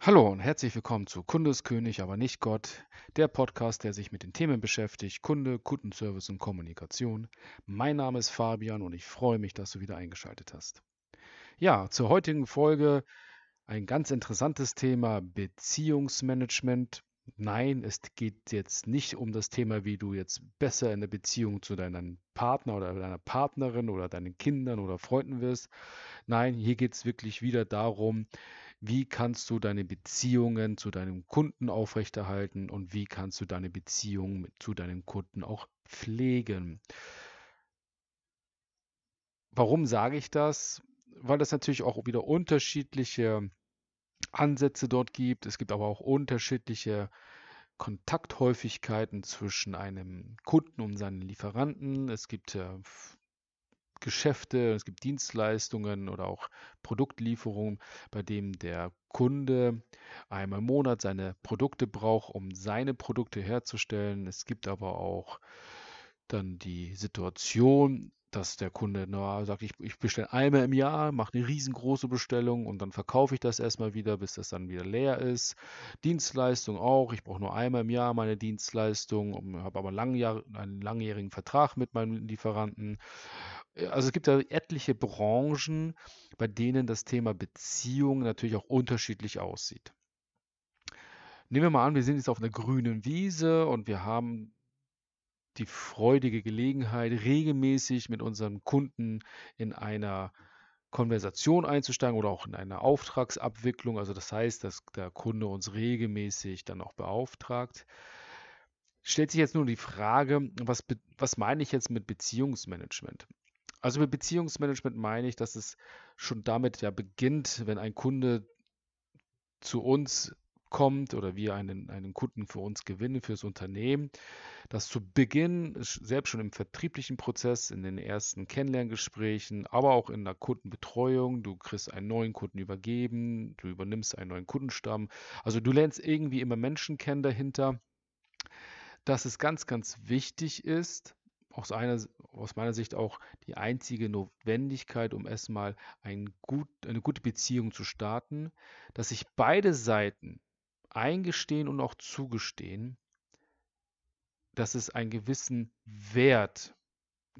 Hallo und herzlich willkommen zu Kunde ist König, aber nicht Gott, der Podcast, der sich mit den Themen beschäftigt, Kunde, Kundenservice und Kommunikation. Mein Name ist Fabian und ich freue mich, dass du wieder eingeschaltet hast. Ja, zur heutigen Folge ein ganz interessantes Thema Beziehungsmanagement. Nein, es geht jetzt nicht um das Thema, wie du jetzt besser in der Beziehung zu deinem Partner oder deiner Partnerin oder deinen Kindern oder Freunden wirst. Nein, hier geht es wirklich wieder darum, wie kannst du deine Beziehungen zu deinem Kunden aufrechterhalten und wie kannst du deine Beziehung zu deinem Kunden auch pflegen. Warum sage ich das? Weil es natürlich auch wieder unterschiedliche Ansätze dort gibt. Es gibt aber auch unterschiedliche Kontakthäufigkeiten zwischen einem Kunden und seinen Lieferanten. Es gibt Geschäfte, es gibt Dienstleistungen oder auch Produktlieferungen, bei denen der Kunde einmal im Monat seine Produkte braucht, um seine Produkte herzustellen. Es gibt aber auch dann die Situation, dass der Kunde na, sagt, ich, ich bestelle einmal im Jahr, mache eine riesengroße Bestellung und dann verkaufe ich das erstmal wieder, bis das dann wieder leer ist. Dienstleistung auch, ich brauche nur einmal im Jahr meine Dienstleistung, habe aber einen langjährigen Vertrag mit meinem Lieferanten. Also es gibt da etliche Branchen, bei denen das Thema Beziehung natürlich auch unterschiedlich aussieht. Nehmen wir mal an, wir sind jetzt auf einer grünen Wiese und wir haben die freudige Gelegenheit, regelmäßig mit unseren Kunden in einer Konversation einzusteigen oder auch in einer Auftragsabwicklung. Also das heißt, dass der Kunde uns regelmäßig dann auch beauftragt. Stellt sich jetzt nur die Frage, was, was meine ich jetzt mit Beziehungsmanagement? Also mit Beziehungsmanagement meine ich, dass es schon damit ja beginnt, wenn ein Kunde zu uns kommt oder wir einen, einen Kunden für uns gewinnen, fürs Unternehmen, dass zu Beginn, selbst schon im vertrieblichen Prozess, in den ersten Kennenlerngesprächen, aber auch in der Kundenbetreuung, du kriegst einen neuen Kunden übergeben, du übernimmst einen neuen Kundenstamm. Also du lernst irgendwie immer Menschen kennen dahinter, dass es ganz, ganz wichtig ist, aus, einer, aus meiner Sicht auch die einzige Notwendigkeit, um erstmal ein gut, eine gute Beziehung zu starten, dass sich beide Seiten eingestehen und auch zugestehen, dass es einen gewissen Wert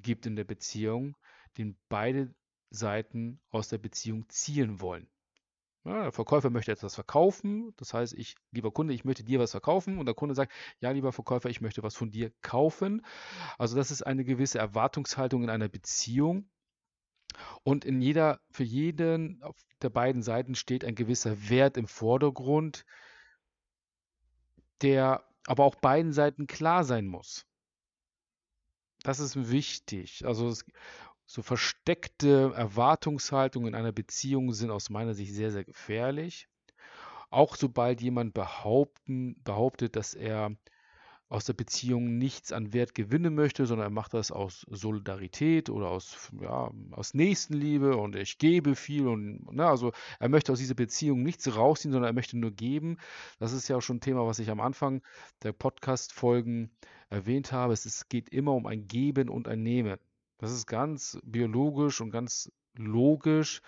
gibt in der Beziehung, den beide Seiten aus der Beziehung zielen wollen. Ja, der Verkäufer möchte etwas verkaufen, das heißt, ich, lieber Kunde, ich möchte dir was verkaufen und der Kunde sagt, ja, lieber Verkäufer, ich möchte was von dir kaufen. Also das ist eine gewisse Erwartungshaltung in einer Beziehung. Und in jeder, für jeden der beiden Seiten steht ein gewisser Wert im Vordergrund, der aber auch beiden Seiten klar sein muss. Das ist wichtig. Also es, so versteckte Erwartungshaltungen in einer Beziehung sind aus meiner Sicht sehr, sehr gefährlich. Auch sobald jemand behaupten, behauptet, dass er aus der Beziehung nichts an Wert gewinnen möchte, sondern er macht das aus Solidarität oder aus, ja, aus Nächstenliebe und ich gebe viel und na, ne, also er möchte aus dieser Beziehung nichts rausziehen, sondern er möchte nur geben. Das ist ja auch schon ein Thema, was ich am Anfang der Podcast-Folgen erwähnt habe. Es geht immer um ein Geben und ein Nehmen. Das ist ganz biologisch und ganz logisch.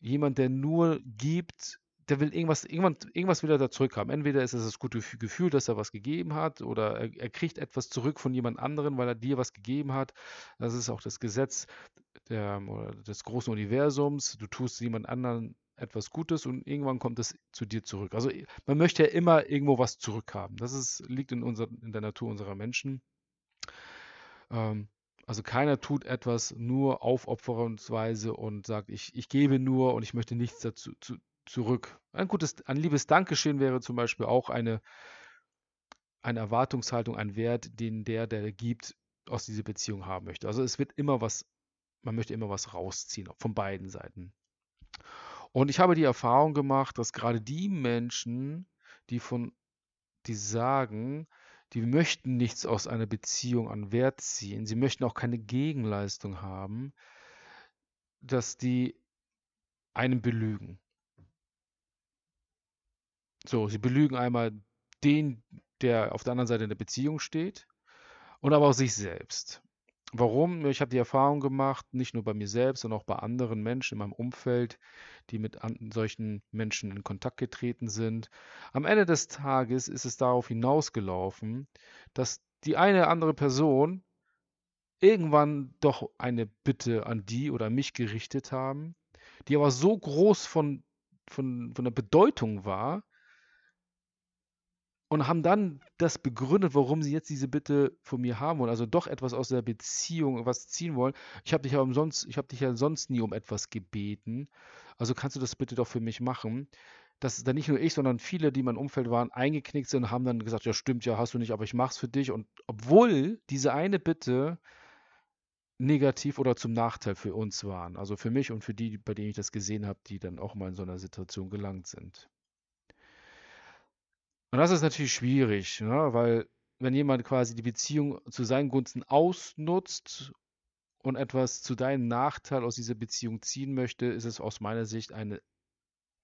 Jemand, der nur gibt, der will irgendwas, irgendwann, irgendwas will da zurückhaben. Entweder ist es das gute Gefühl, dass er was gegeben hat, oder er, er, kriegt etwas zurück von jemand anderem, weil er dir was gegeben hat. Das ist auch das Gesetz der, des großen Universums. Du tust jemand anderen etwas Gutes und irgendwann kommt es zu dir zurück. Also man möchte ja immer irgendwo was zurückhaben. Das ist, liegt in, unser, in der Natur unserer Menschen. Ähm, also keiner tut etwas nur aufopferungsweise und sagt, ich, ich gebe nur und ich möchte nichts dazu, zu, zurück. Ein gutes, ein liebes Dankeschön wäre zum Beispiel auch eine, eine Erwartungshaltung, ein Wert, den der, der gibt, aus dieser Beziehung haben möchte. Also es wird immer was, man möchte immer was rausziehen, von beiden Seiten. Und ich habe die Erfahrung gemacht, dass gerade die Menschen, die von, die sagen, die möchten nichts aus einer Beziehung an Wert ziehen, sie möchten auch keine Gegenleistung haben, dass die einen belügen. So, sie belügen einmal den, der auf der anderen Seite in der Beziehung steht und aber auch sich selbst. Warum? Ich habe die Erfahrung gemacht, nicht nur bei mir selbst, sondern auch bei anderen Menschen in meinem Umfeld, die mit solchen Menschen in Kontakt getreten sind. Am Ende des Tages ist es darauf hinausgelaufen, dass die eine andere Person irgendwann doch eine Bitte an die oder mich gerichtet haben, die aber so groß von, von, von der Bedeutung war, und haben dann das begründet, warum sie jetzt diese Bitte von mir haben wollen, also doch etwas aus der Beziehung was ziehen wollen. Ich habe dich ja umsonst, ich habe dich ja sonst nie um etwas gebeten. Also kannst du das bitte doch für mich machen. Dass dann nicht nur ich, sondern viele, die in meinem Umfeld waren, eingeknickt sind, haben dann gesagt, ja stimmt, ja hast du nicht, aber ich mach's für dich. Und obwohl diese eine Bitte negativ oder zum Nachteil für uns waren, also für mich und für die, bei denen ich das gesehen habe, die dann auch mal in so einer Situation gelangt sind. Und das ist natürlich schwierig, ne? weil wenn jemand quasi die Beziehung zu seinen Gunsten ausnutzt und etwas zu deinem Nachteil aus dieser Beziehung ziehen möchte, ist es aus meiner Sicht eine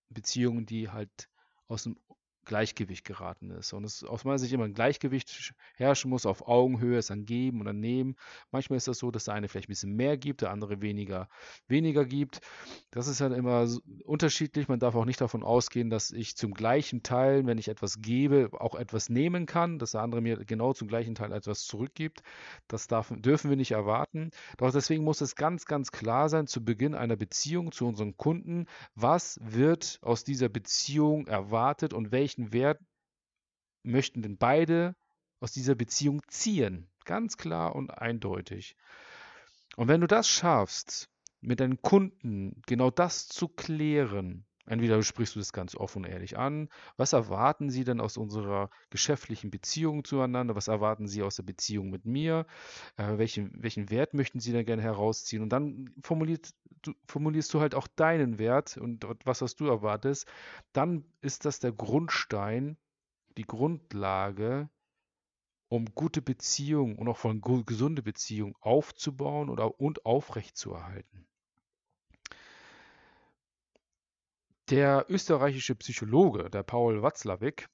Beziehung, die halt aus dem Gleichgewicht geraten ist. Und es aus meiner Sicht immer ein Gleichgewicht herrschen muss, auf Augenhöhe, es dann geben und dann nehmen. Manchmal ist das so, dass der eine vielleicht ein bisschen mehr gibt, der andere weniger, weniger gibt. Das ist halt immer unterschiedlich. Man darf auch nicht davon ausgehen, dass ich zum gleichen Teil, wenn ich etwas gebe, auch etwas nehmen kann, dass der andere mir genau zum gleichen Teil etwas zurückgibt. Das darf, dürfen wir nicht erwarten. Doch deswegen muss es ganz, ganz klar sein, zu Beginn einer Beziehung zu unseren Kunden, was wird aus dieser Beziehung erwartet und welchen welchen Wert möchten denn beide aus dieser Beziehung ziehen? Ganz klar und eindeutig. Und wenn du das schaffst, mit deinen Kunden genau das zu klären, Entweder sprichst du das ganz offen und ehrlich an. Was erwarten sie denn aus unserer geschäftlichen Beziehung zueinander? Was erwarten sie aus der Beziehung mit mir? Äh, welchen, welchen Wert möchten sie denn gerne herausziehen? Und dann formuliert, du, formulierst du halt auch deinen Wert und was, was du erwartest. Dann ist das der Grundstein, die Grundlage, um gute Beziehungen und auch von gesunde Beziehungen aufzubauen oder, und aufrechtzuerhalten. Der österreichische Psychologe, der Paul Watzlawick,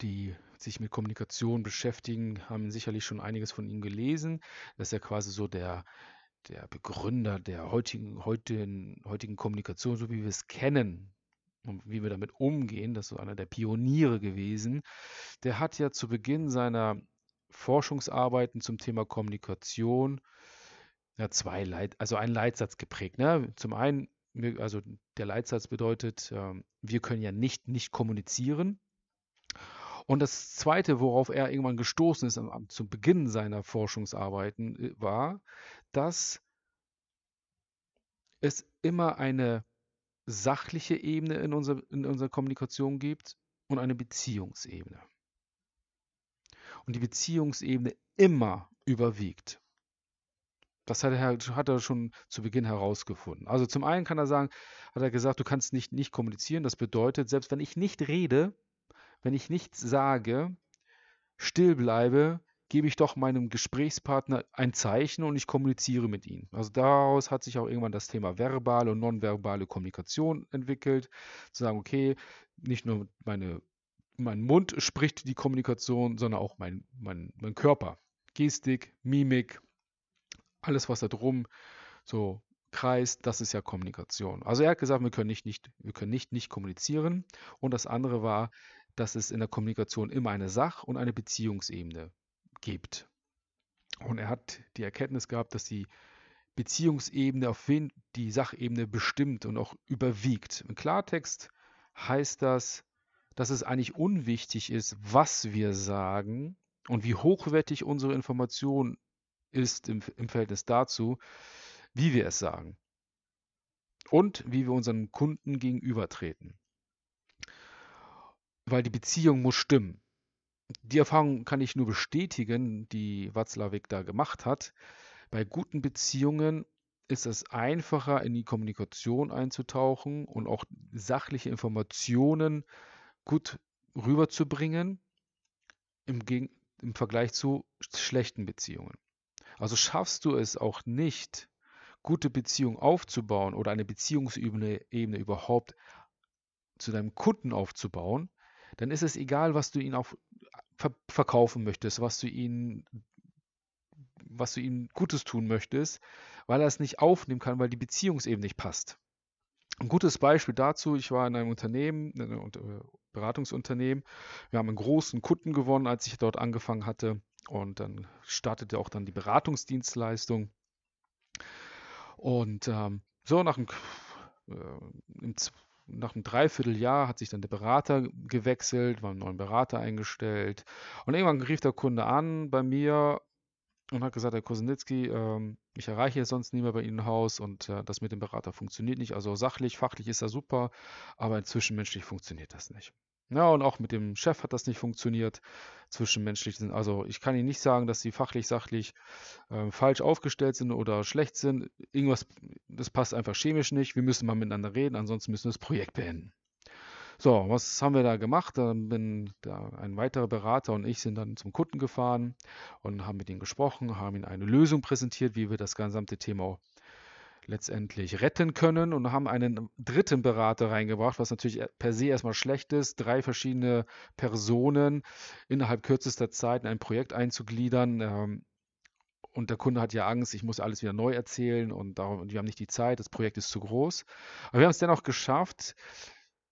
die sich mit Kommunikation beschäftigen, haben sicherlich schon einiges von ihm gelesen. Das ist ja quasi so der, der Begründer der heutigen, heutigen, heutigen Kommunikation, so wie wir es kennen und wie wir damit umgehen. Das ist so einer der Pioniere gewesen. Der hat ja zu Beginn seiner Forschungsarbeiten zum Thema Kommunikation ja, zwei Leit also einen Leitsatz geprägt. Ne? Zum einen also der Leitsatz bedeutet, ähm, wir können ja nicht nicht kommunizieren. Und das Zweite, worauf er irgendwann gestoßen ist am, zu Beginn seiner Forschungsarbeiten, äh, war, dass es immer eine sachliche Ebene in, unser, in unserer Kommunikation gibt und eine Beziehungsebene. Und die Beziehungsebene immer überwiegt. Das hat er, hat er schon zu Beginn herausgefunden. Also zum einen kann er sagen, hat er gesagt, du kannst nicht, nicht kommunizieren. Das bedeutet, selbst wenn ich nicht rede, wenn ich nichts sage, still bleibe, gebe ich doch meinem Gesprächspartner ein Zeichen und ich kommuniziere mit ihm. Also daraus hat sich auch irgendwann das Thema verbale und nonverbale Kommunikation entwickelt. Zu sagen, okay, nicht nur meine, mein Mund spricht die Kommunikation, sondern auch mein, mein, mein Körper. Gestik, Mimik, alles, was da drum so kreist, das ist ja Kommunikation. Also er hat gesagt, wir können nicht, nicht, wir können nicht, nicht kommunizieren. Und das andere war, dass es in der Kommunikation immer eine Sach- und eine Beziehungsebene gibt. Und er hat die Erkenntnis gehabt, dass die Beziehungsebene auf wen die Sachebene bestimmt und auch überwiegt. Im Klartext heißt das, dass es eigentlich unwichtig ist, was wir sagen und wie hochwertig unsere Information ist im, im Verhältnis dazu, wie wir es sagen und wie wir unseren Kunden gegenübertreten. Weil die Beziehung muss stimmen. Die Erfahrung kann ich nur bestätigen, die Watzlawick da gemacht hat. Bei guten Beziehungen ist es einfacher, in die Kommunikation einzutauchen und auch sachliche Informationen gut rüberzubringen im, im Vergleich zu schlechten Beziehungen. Also schaffst du es auch nicht, gute Beziehungen aufzubauen oder eine Beziehungsebene Ebene überhaupt zu deinem Kunden aufzubauen, dann ist es egal, was du ihnen auch ver verkaufen möchtest, was du ihnen was du ihm Gutes tun möchtest, weil er es nicht aufnehmen kann, weil die Beziehungsebene nicht passt. Ein gutes Beispiel dazu, ich war in einem Unternehmen, in einem äh, Beratungsunternehmen. Wir haben einen großen Kunden gewonnen, als ich dort angefangen hatte. Und dann startete auch dann die Beratungsdienstleistung. Und ähm, so nach einem, äh, nach einem Dreivierteljahr hat sich dann der Berater gewechselt, war einen neuen Berater eingestellt. Und irgendwann rief der Kunde an bei mir und hat gesagt, Herr Kosenitzki, ähm, ich erreiche sonst nie mehr bei Ihnen im Haus und äh, das mit dem Berater funktioniert nicht. Also sachlich, fachlich ist er super, aber zwischenmenschlich funktioniert das nicht. Ja, und auch mit dem Chef hat das nicht funktioniert. Zwischenmenschlich sind, also ich kann Ihnen nicht sagen, dass Sie fachlich, sachlich äh, falsch aufgestellt sind oder schlecht sind. Irgendwas, das passt einfach chemisch nicht. Wir müssen mal miteinander reden, ansonsten müssen wir das Projekt beenden. So, was haben wir da gemacht? Dann bin da ein weiterer Berater und ich sind dann zum Kunden gefahren und haben mit ihm gesprochen, haben ihm eine Lösung präsentiert, wie wir das gesamte Thema letztendlich retten können und haben einen dritten Berater reingebracht, was natürlich per se erstmal schlecht ist, drei verschiedene Personen innerhalb kürzester Zeit in ein Projekt einzugliedern. Ähm, und der Kunde hat ja Angst, ich muss alles wieder neu erzählen und, darum, und wir haben nicht die Zeit, das Projekt ist zu groß. Aber wir haben es dennoch geschafft,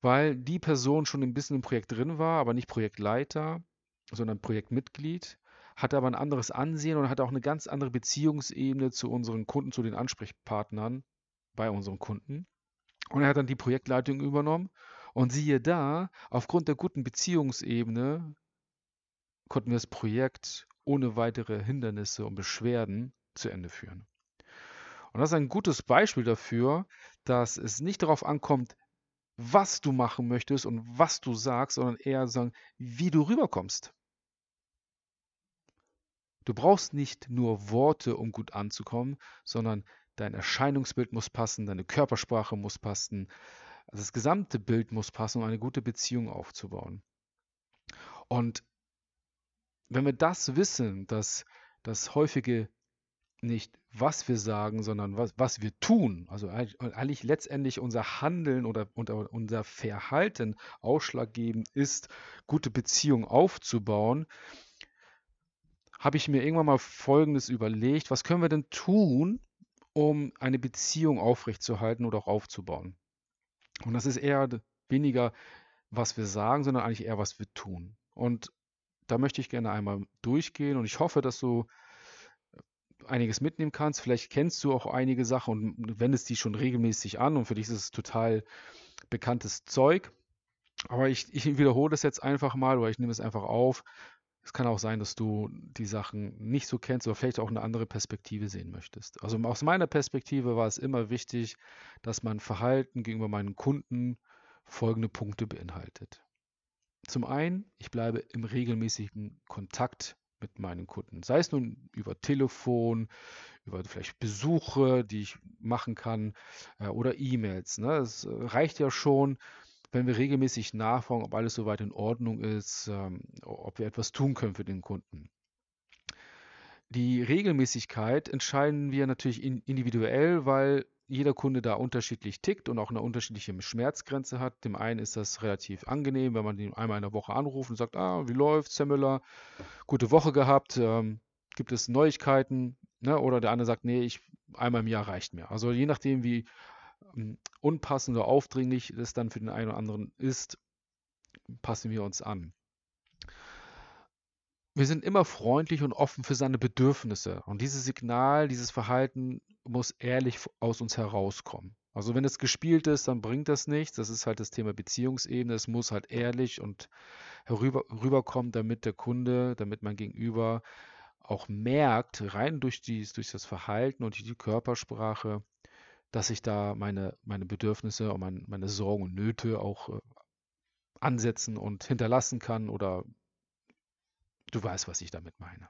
weil die Person schon ein bisschen im Projekt drin war, aber nicht Projektleiter, sondern Projektmitglied, hatte aber ein anderes Ansehen und hatte auch eine ganz andere Beziehungsebene zu unseren Kunden, zu den Ansprechpartnern bei unseren Kunden. Und er hat dann die Projektleitung übernommen. Und siehe da, aufgrund der guten Beziehungsebene konnten wir das Projekt ohne weitere Hindernisse und Beschwerden zu Ende führen. Und das ist ein gutes Beispiel dafür, dass es nicht darauf ankommt, was du machen möchtest und was du sagst, sondern eher sagen, wie du rüberkommst. Du brauchst nicht nur Worte, um gut anzukommen, sondern dein Erscheinungsbild muss passen, deine Körpersprache muss passen, also das gesamte Bild muss passen, um eine gute Beziehung aufzubauen. Und wenn wir das wissen, dass das häufige nicht, was wir sagen, sondern was, was wir tun. Also eigentlich letztendlich unser Handeln oder, oder unser Verhalten ausschlaggebend ist, gute Beziehungen aufzubauen, habe ich mir irgendwann mal Folgendes überlegt. Was können wir denn tun, um eine Beziehung aufrechtzuerhalten oder auch aufzubauen? Und das ist eher weniger, was wir sagen, sondern eigentlich eher, was wir tun. Und da möchte ich gerne einmal durchgehen und ich hoffe, dass du einiges mitnehmen kannst. Vielleicht kennst du auch einige Sachen und wendest die schon regelmäßig an und für dich ist es total bekanntes Zeug. Aber ich, ich wiederhole das jetzt einfach mal oder ich nehme es einfach auf. Es kann auch sein, dass du die Sachen nicht so kennst oder vielleicht auch eine andere Perspektive sehen möchtest. Also aus meiner Perspektive war es immer wichtig, dass mein Verhalten gegenüber meinen Kunden folgende Punkte beinhaltet. Zum einen, ich bleibe im regelmäßigen Kontakt mit meinen Kunden. Sei es nun über Telefon, über vielleicht Besuche, die ich machen kann äh, oder E-Mails. Ne? Es äh, reicht ja schon, wenn wir regelmäßig nachfragen, ob alles soweit in Ordnung ist, ähm, ob wir etwas tun können für den Kunden. Die Regelmäßigkeit entscheiden wir natürlich in, individuell, weil jeder Kunde da unterschiedlich tickt und auch eine unterschiedliche Schmerzgrenze hat. Dem einen ist das relativ angenehm, wenn man ihn einmal in der Woche anruft und sagt, ah, wie läuft's, Herr Müller? Gute Woche gehabt, ähm, gibt es Neuigkeiten? Ne? Oder der andere sagt, nee, ich, einmal im Jahr reicht mir. Also je nachdem, wie unpassend oder aufdringlich es dann für den einen oder anderen ist, passen wir uns an. Wir sind immer freundlich und offen für seine Bedürfnisse. Und dieses Signal, dieses Verhalten muss ehrlich aus uns herauskommen. Also wenn es gespielt ist, dann bringt das nichts. Das ist halt das Thema Beziehungsebene. Es muss halt ehrlich und herüber, rüberkommen, damit der Kunde, damit mein Gegenüber auch merkt, rein durch, dies, durch das Verhalten und die Körpersprache, dass ich da meine, meine Bedürfnisse und mein, meine Sorgen und Nöte auch äh, ansetzen und hinterlassen kann oder Du weißt, was ich damit meine.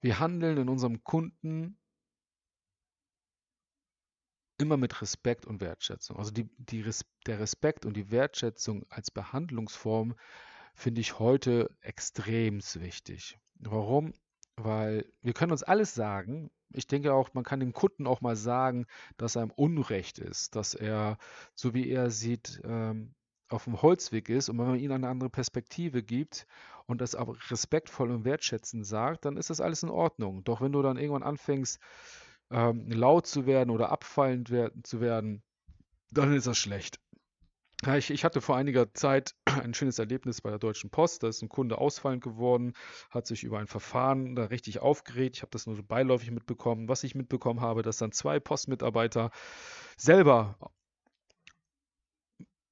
Wir handeln in unserem Kunden immer mit Respekt und Wertschätzung. Also die, die der Respekt und die Wertschätzung als Behandlungsform finde ich heute extrem wichtig. Warum? Weil wir können uns alles sagen. Ich denke auch, man kann dem Kunden auch mal sagen, dass er im Unrecht ist, dass er, so wie er sieht, ähm, auf dem Holzweg ist und wenn man ihnen eine andere Perspektive gibt und das aber respektvoll und wertschätzend sagt, dann ist das alles in Ordnung. Doch wenn du dann irgendwann anfängst, ähm, laut zu werden oder abfallend zu werden, dann ist das schlecht. Ich, ich, hatte vor einiger Zeit ein schönes Erlebnis bei der Deutschen Post. Da ist ein Kunde ausfallend geworden, hat sich über ein Verfahren da richtig aufgeregt. Ich habe das nur so beiläufig mitbekommen. Was ich mitbekommen habe, dass dann zwei Postmitarbeiter selber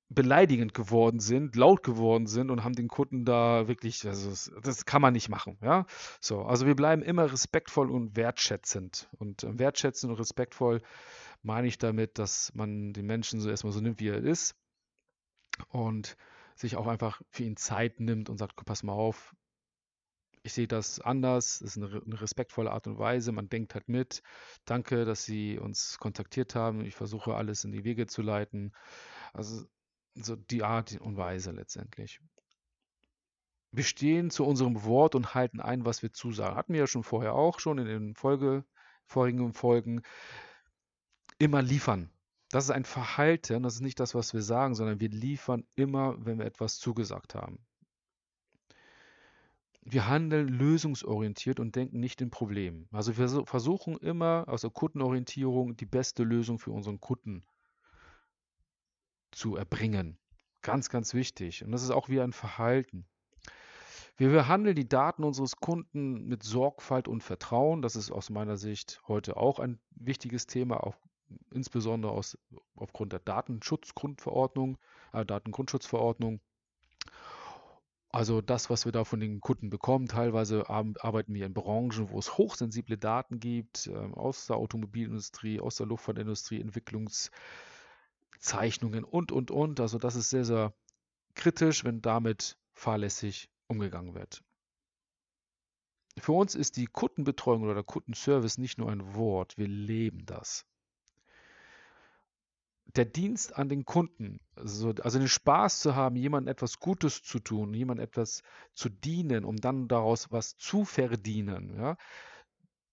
beleidigend geworden sind, laut geworden sind und haben den Kunden da wirklich, also das kann man nicht machen, ja. So, also wir bleiben immer respektvoll und wertschätzend. Und äh, wertschätzend und respektvoll meine ich damit, dass man den Menschen so erstmal so nimmt, wie er ist und sich auch einfach für ihn Zeit nimmt und sagt, pass mal auf, ich sehe das anders, das ist eine, eine, respektvolle Art und Weise, man denkt halt mit. Danke, dass Sie uns kontaktiert haben. Ich versuche alles in die Wege zu leiten. Also so die Art und Weise letztendlich. Wir stehen zu unserem Wort und halten ein, was wir zusagen. Hatten wir ja schon vorher auch, schon in den Folge, vorigen Folgen. Immer liefern. Das ist ein Verhalten, das ist nicht das, was wir sagen, sondern wir liefern immer, wenn wir etwas zugesagt haben. Wir handeln lösungsorientiert und denken nicht in Problemen. Also wir versuchen immer aus der Kundenorientierung die beste Lösung für unseren Kunden zu erbringen. Ganz, ganz wichtig. Und das ist auch wie ein Verhalten. Wir behandeln die Daten unseres Kunden mit Sorgfalt und Vertrauen. Das ist aus meiner Sicht heute auch ein wichtiges Thema, auch insbesondere aus, aufgrund der Datenschutzgrundverordnung, äh, Datengrundschutzverordnung. Also das, was wir da von den Kunden bekommen, teilweise arbeiten wir in Branchen, wo es hochsensible Daten gibt, äh, aus der Automobilindustrie, aus der Luftfahrtindustrie, Entwicklungs- Zeichnungen und, und, und. Also das ist sehr, sehr kritisch, wenn damit fahrlässig umgegangen wird. Für uns ist die Kundenbetreuung oder der Kundenservice nicht nur ein Wort, wir leben das. Der Dienst an den Kunden, also, also den Spaß zu haben, jemandem etwas Gutes zu tun, jemandem etwas zu dienen, um dann daraus was zu verdienen, ja,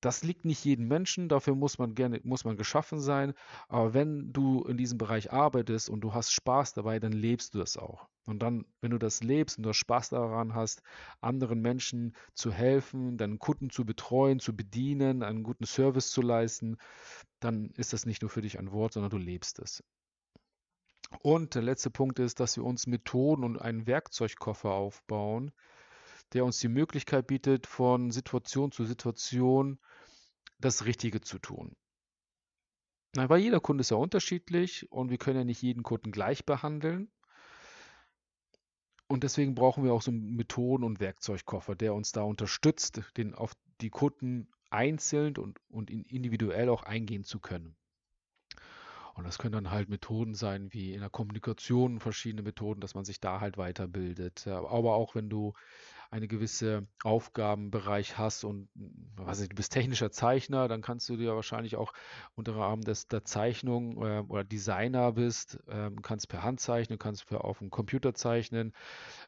das liegt nicht jedem Menschen, dafür muss man gerne, muss man geschaffen sein. Aber wenn du in diesem Bereich arbeitest und du hast Spaß dabei, dann lebst du das auch. Und dann, wenn du das lebst und du Spaß daran hast, anderen Menschen zu helfen, deinen Kunden zu betreuen, zu bedienen, einen guten Service zu leisten, dann ist das nicht nur für dich ein Wort, sondern du lebst es. Und der letzte Punkt ist, dass wir uns Methoden und einen Werkzeugkoffer aufbauen, der uns die Möglichkeit bietet, von Situation zu Situation das Richtige zu tun. weil jeder Kunde ist ja unterschiedlich und wir können ja nicht jeden Kunden gleich behandeln. Und deswegen brauchen wir auch so einen Methoden- und Werkzeugkoffer, der uns da unterstützt, den auf die Kunden einzeln und, und individuell auch eingehen zu können. Und das können dann halt Methoden sein, wie in der Kommunikation verschiedene Methoden, dass man sich da halt weiterbildet. Aber auch wenn du eine gewisse Aufgabenbereich hast und was ich, du bist technischer Zeichner, dann kannst du dir wahrscheinlich auch unter Rahmen des, der Zeichnung äh, oder Designer bist, äh, kannst per Hand zeichnen, kannst per, auf dem Computer zeichnen.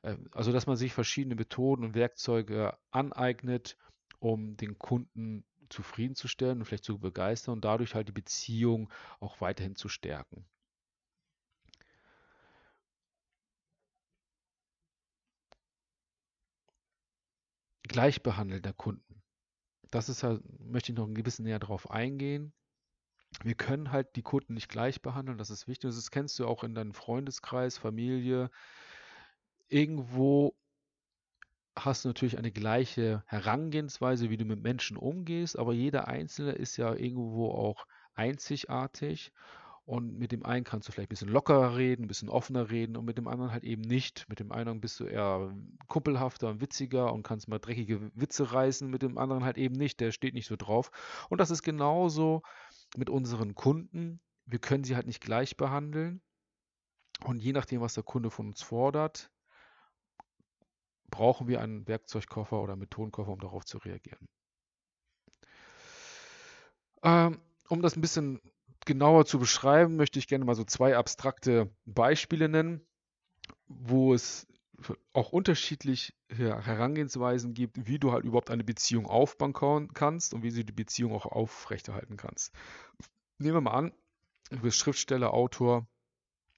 Äh, also dass man sich verschiedene Methoden und Werkzeuge aneignet, um den Kunden zufriedenzustellen und vielleicht zu begeistern und dadurch halt die Beziehung auch weiterhin zu stärken. Gleichbehandeln der Kunden. Das ist halt, möchte ich noch ein bisschen näher darauf eingehen. Wir können halt die Kunden nicht gleich behandeln, das ist wichtig. Das kennst du auch in deinem Freundeskreis, Familie. Irgendwo hast du natürlich eine gleiche Herangehensweise, wie du mit Menschen umgehst, aber jeder Einzelne ist ja irgendwo auch einzigartig und mit dem einen kannst du vielleicht ein bisschen lockerer reden, ein bisschen offener reden und mit dem anderen halt eben nicht. Mit dem einen bist du eher kumpelhafter und witziger und kannst mal dreckige Witze reißen, mit dem anderen halt eben nicht. Der steht nicht so drauf. Und das ist genauso mit unseren Kunden. Wir können sie halt nicht gleich behandeln. Und je nachdem, was der Kunde von uns fordert, brauchen wir einen Werkzeugkoffer oder Methodenkoffer, um darauf zu reagieren. Ähm, um das ein bisschen genauer zu beschreiben, möchte ich gerne mal so zwei abstrakte Beispiele nennen, wo es auch unterschiedliche Herangehensweisen gibt, wie du halt überhaupt eine Beziehung aufbauen kannst und wie du die Beziehung auch aufrechterhalten kannst. Nehmen wir mal an, du bist Schriftsteller, Autor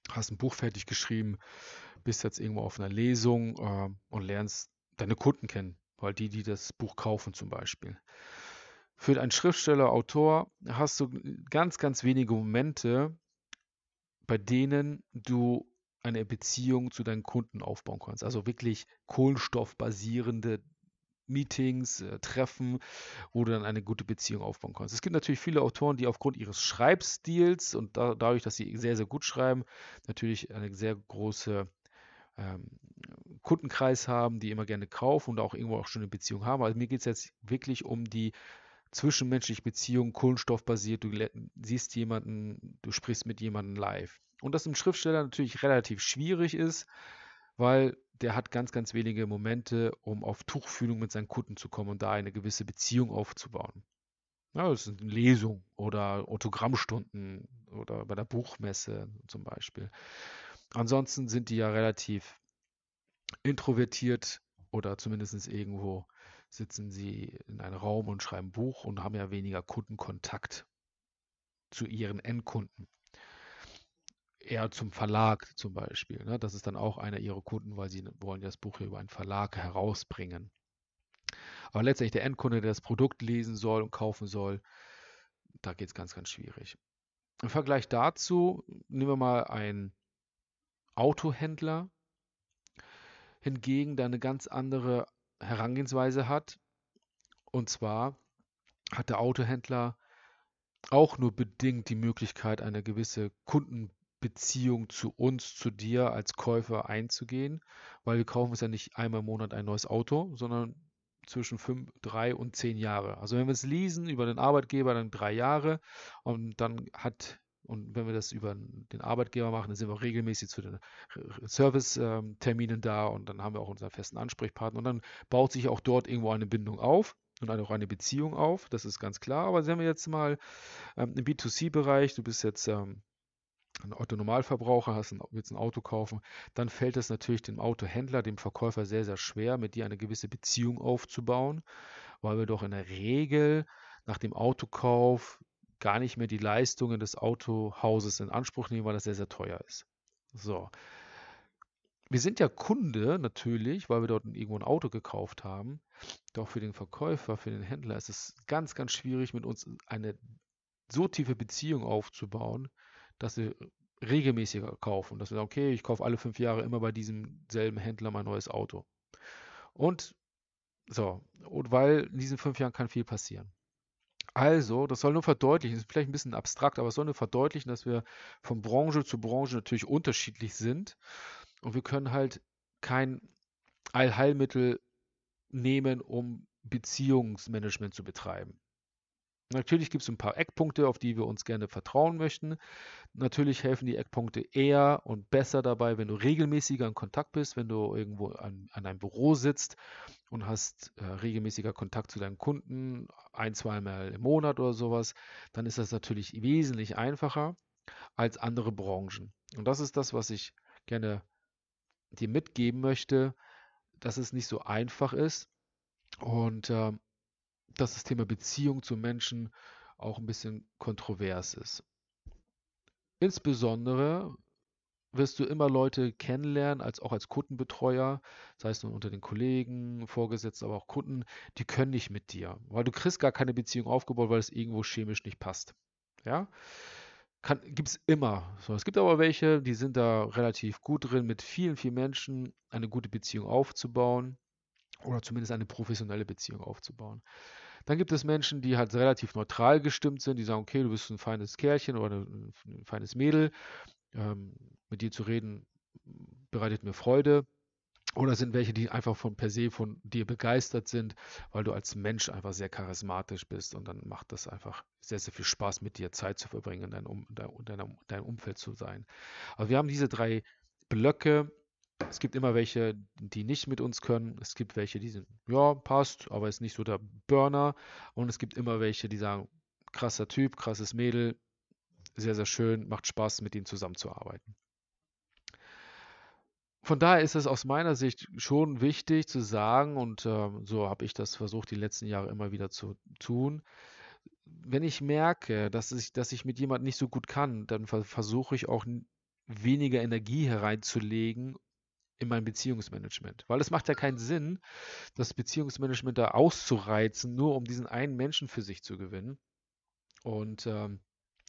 hast ein Buch fertig geschrieben, bist jetzt irgendwo auf einer Lesung äh, und lernst deine Kunden kennen, weil die, die das Buch kaufen zum Beispiel. Für einen Schriftsteller, Autor hast du ganz, ganz wenige Momente, bei denen du eine Beziehung zu deinen Kunden aufbauen kannst. Also wirklich kohlenstoffbasierende Meetings, äh, Treffen, wo du dann eine gute Beziehung aufbauen kannst. Es gibt natürlich viele Autoren, die aufgrund ihres Schreibstils und da, dadurch, dass sie sehr, sehr gut schreiben, natürlich eine sehr große ähm, Kundenkreis haben, die immer gerne kaufen und auch irgendwo auch schon eine Beziehung haben. Also mir geht es jetzt wirklich um die zwischenmenschliche Beziehung, kohlenstoffbasiert. Du siehst jemanden, du sprichst mit jemandem live. Und das im Schriftsteller natürlich relativ schwierig ist, weil der hat ganz, ganz wenige Momente, um auf Tuchfühlung mit seinen Kunden zu kommen und da eine gewisse Beziehung aufzubauen. Ja, das sind Lesungen oder Autogrammstunden oder bei der Buchmesse zum Beispiel. Ansonsten sind die ja relativ introvertiert oder zumindest irgendwo sitzen sie in einem Raum und schreiben Buch und haben ja weniger Kundenkontakt zu ihren Endkunden eher zum Verlag zum Beispiel. Ne? Das ist dann auch einer ihrer Kunden, weil sie wollen das Buch hier über einen Verlag herausbringen. Aber letztendlich der Endkunde, der das Produkt lesen soll und kaufen soll, da geht es ganz, ganz schwierig. Im Vergleich dazu nehmen wir mal einen Autohändler hingegen, der eine ganz andere Herangehensweise hat. Und zwar hat der Autohändler auch nur bedingt die Möglichkeit, eine gewisse Kunden Beziehung zu uns, zu dir als Käufer einzugehen, weil wir kaufen uns ja nicht einmal im Monat ein neues Auto, sondern zwischen fünf, drei und zehn Jahre. Also wenn wir es leasen über den Arbeitgeber, dann drei Jahre und dann hat und wenn wir das über den Arbeitgeber machen, dann sind wir regelmäßig zu den Service-Terminen da und dann haben wir auch unseren festen Ansprechpartner und dann baut sich auch dort irgendwo eine Bindung auf und auch eine Beziehung auf, das ist ganz klar. Aber wenn wir jetzt mal ähm, im B2C-Bereich, du bist jetzt ähm, ein Autonormalverbraucher hast, willst ein Auto kaufen, dann fällt es natürlich dem Autohändler, dem Verkäufer sehr, sehr schwer, mit dir eine gewisse Beziehung aufzubauen, weil wir doch in der Regel nach dem Autokauf gar nicht mehr die Leistungen des Autohauses in Anspruch nehmen, weil das sehr, sehr teuer ist. So. Wir sind ja Kunde natürlich, weil wir dort irgendwo ein Auto gekauft haben. Doch für den Verkäufer, für den Händler ist es ganz, ganz schwierig, mit uns eine so tiefe Beziehung aufzubauen, dass sie regelmäßiger kaufen. Dass wir sagen, okay, ich kaufe alle fünf Jahre immer bei diesem selben Händler mein neues Auto. Und so, und weil in diesen fünf Jahren kann viel passieren. Also, das soll nur verdeutlichen, ist vielleicht ein bisschen abstrakt, aber es soll nur verdeutlichen, dass wir von Branche zu Branche natürlich unterschiedlich sind. Und wir können halt kein Allheilmittel nehmen, um Beziehungsmanagement zu betreiben. Natürlich gibt es ein paar Eckpunkte, auf die wir uns gerne vertrauen möchten. Natürlich helfen die Eckpunkte eher und besser dabei, wenn du regelmäßiger in Kontakt bist, wenn du irgendwo an, an einem Büro sitzt und hast äh, regelmäßiger Kontakt zu deinen Kunden, ein, zweimal im Monat oder sowas, dann ist das natürlich wesentlich einfacher als andere Branchen. Und das ist das, was ich gerne dir mitgeben möchte, dass es nicht so einfach ist. Und äh, dass das Thema Beziehung zu Menschen auch ein bisschen kontrovers ist. Insbesondere wirst du immer Leute kennenlernen, als auch als Kundenbetreuer, sei es nun unter den Kollegen, Vorgesetzten, aber auch Kunden, die können nicht mit dir, weil du kriegst gar keine Beziehung aufgebaut, weil es irgendwo chemisch nicht passt. Ja, gibt es immer. So, es gibt aber welche, die sind da relativ gut drin, mit vielen, vielen Menschen eine gute Beziehung aufzubauen oder zumindest eine professionelle Beziehung aufzubauen. Dann gibt es Menschen, die halt relativ neutral gestimmt sind, die sagen, okay, du bist ein feines Kerlchen oder ein, ein feines Mädel, ähm, mit dir zu reden bereitet mir Freude. Oder sind welche, die einfach von per se von dir begeistert sind, weil du als Mensch einfach sehr charismatisch bist und dann macht das einfach sehr, sehr viel Spaß, mit dir Zeit zu verbringen, in deinem, um, dein, deinem Umfeld zu sein. Also wir haben diese drei Blöcke es gibt immer welche, die nicht mit uns können. Es gibt welche, die sind, ja, passt, aber ist nicht so der Burner. Und es gibt immer welche, die sagen, krasser Typ, krasses Mädel, sehr, sehr schön, macht Spaß, mit ihnen zusammenzuarbeiten. Von daher ist es aus meiner Sicht schon wichtig zu sagen, und äh, so habe ich das versucht, die letzten Jahre immer wieder zu tun, wenn ich merke, dass ich, dass ich mit jemandem nicht so gut kann, dann versuche ich auch weniger Energie hereinzulegen in mein Beziehungsmanagement. Weil es macht ja keinen Sinn, das Beziehungsmanagement da auszureizen, nur um diesen einen Menschen für sich zu gewinnen. Und ähm,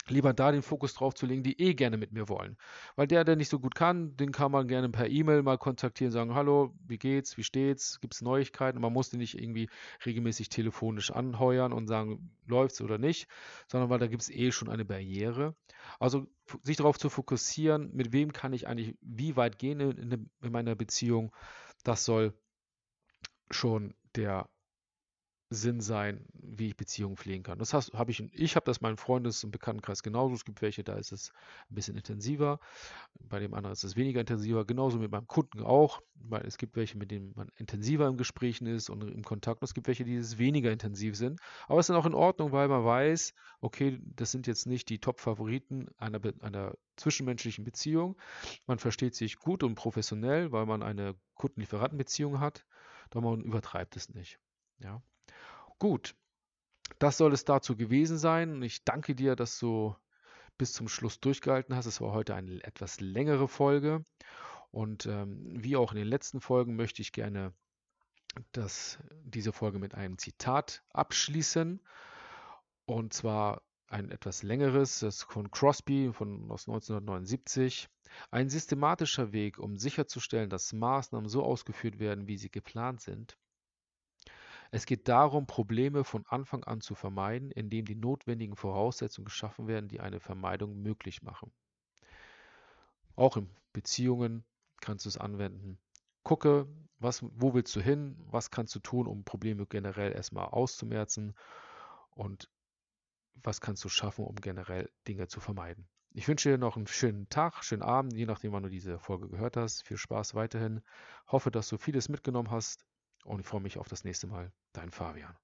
lieber da den Fokus drauf zu legen, die eh gerne mit mir wollen. Weil der, der nicht so gut kann, den kann man gerne per E-Mail mal kontaktieren, sagen, hallo, wie geht's, wie steht's, gibt es Neuigkeiten? man muss den nicht irgendwie regelmäßig telefonisch anheuern und sagen, läuft's oder nicht, sondern weil da gibt es eh schon eine Barriere. Also sich darauf zu fokussieren, mit wem kann ich eigentlich wie weit gehen in, in meiner Beziehung, das soll schon der Sinn sein, wie ich Beziehungen pflegen kann. Das habe ich, ich habe das meinem Freundes- und Bekanntenkreis genauso. Es gibt welche, da ist es ein bisschen intensiver. Bei dem anderen ist es weniger intensiver. Genauso mit meinem Kunden auch, weil es gibt welche, mit denen man intensiver im Gesprächen ist und im Kontakt. Und es gibt welche, die es weniger intensiv sind. Aber es ist dann auch in Ordnung, weil man weiß, okay, das sind jetzt nicht die Top-Favoriten einer, einer zwischenmenschlichen Beziehung. Man versteht sich gut und professionell, weil man eine Kunden-Lieferanten-Beziehung hat. Doch man übertreibt es nicht. Ja. Gut, das soll es dazu gewesen sein. Ich danke dir, dass du bis zum Schluss durchgehalten hast. Es war heute eine etwas längere Folge. Und ähm, wie auch in den letzten Folgen möchte ich gerne das, diese Folge mit einem Zitat abschließen. Und zwar ein etwas längeres, das von Crosby von, aus 1979. Ein systematischer Weg, um sicherzustellen, dass Maßnahmen so ausgeführt werden, wie sie geplant sind, es geht darum, Probleme von Anfang an zu vermeiden, indem die notwendigen Voraussetzungen geschaffen werden, die eine Vermeidung möglich machen. Auch in Beziehungen kannst du es anwenden. Gucke, was, wo willst du hin, was kannst du tun, um Probleme generell erstmal auszumerzen und was kannst du schaffen, um generell Dinge zu vermeiden. Ich wünsche dir noch einen schönen Tag, schönen Abend, je nachdem, wann du diese Folge gehört hast. Viel Spaß weiterhin. Hoffe, dass du vieles mitgenommen hast und ich freue mich auf das nächste Mal. Dein Fabian.